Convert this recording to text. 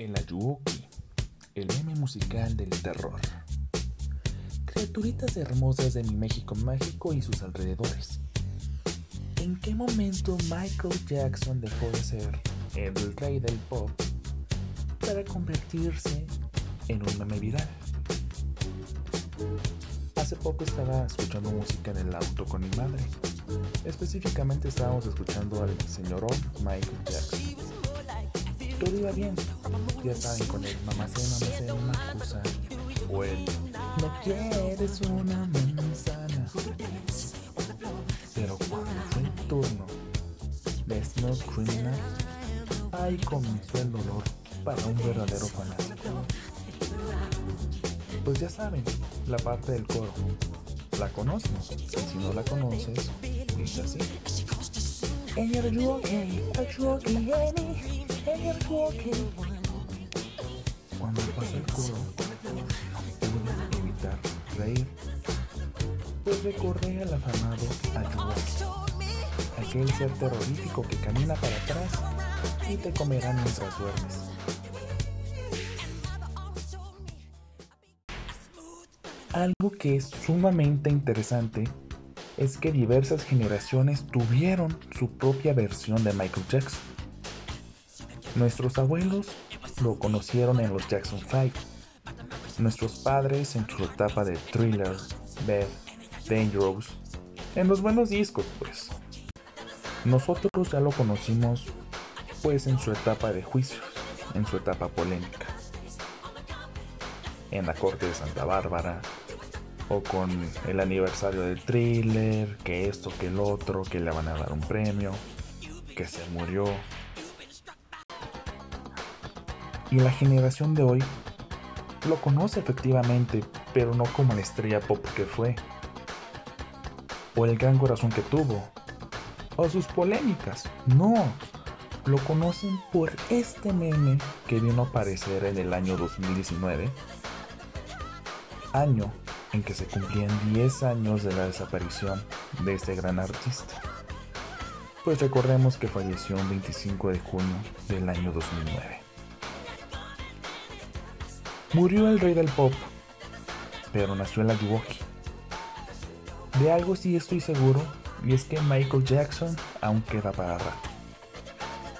El Ayuoki, el meme musical del terror. Criaturitas hermosas de mi México mágico y sus alrededores. ¿En qué momento Michael Jackson dejó de ser el rey del pop para convertirse en un meme viral? Hace poco estaba escuchando música en el auto con mi madre. Específicamente estábamos escuchando al señor Michael Jackson. Todo iba bien. Ya saben, con el mamacé, mamacé, una cosa. O el no quieres una manzana. Pero cuando fue el turno de Snow Criminal, ahí comenzó el dolor para un verdadero fanático. Pues ya saben, la parte del coro. ¿La conoces? Y si no la conoces, es así. And you're walking, walking, and you're walking. Cuando pasa el coro, pude evitar reír, pues recordé al afamado Ayuwoki, aquel ser terrorífico que camina para atrás y te comerá mientras duermes. Algo que es sumamente interesante es que diversas generaciones tuvieron su propia versión de Michael Jackson. Nuestros abuelos lo conocieron en los Jackson 5. Nuestros padres en su etapa de Thriller, Bad, Dangerous, en los buenos discos pues. Nosotros ya lo conocimos pues en su etapa de juicios, en su etapa polémica. En la corte de Santa Bárbara, o con el aniversario del thriller, que esto, que el otro, que le van a dar un premio, que se murió. Y la generación de hoy lo conoce efectivamente, pero no como la estrella pop que fue, o el gran corazón que tuvo, o sus polémicas. No, lo conocen por este meme que vino a aparecer en el año 2019, año en que se cumplían 10 años de la desaparición de este gran artista. Pues recordemos que falleció el 25 de junio del año 2009. Murió el rey del pop, pero nació en la Ayuwoki. De algo sí estoy seguro, y es que Michael Jackson aún queda para rato.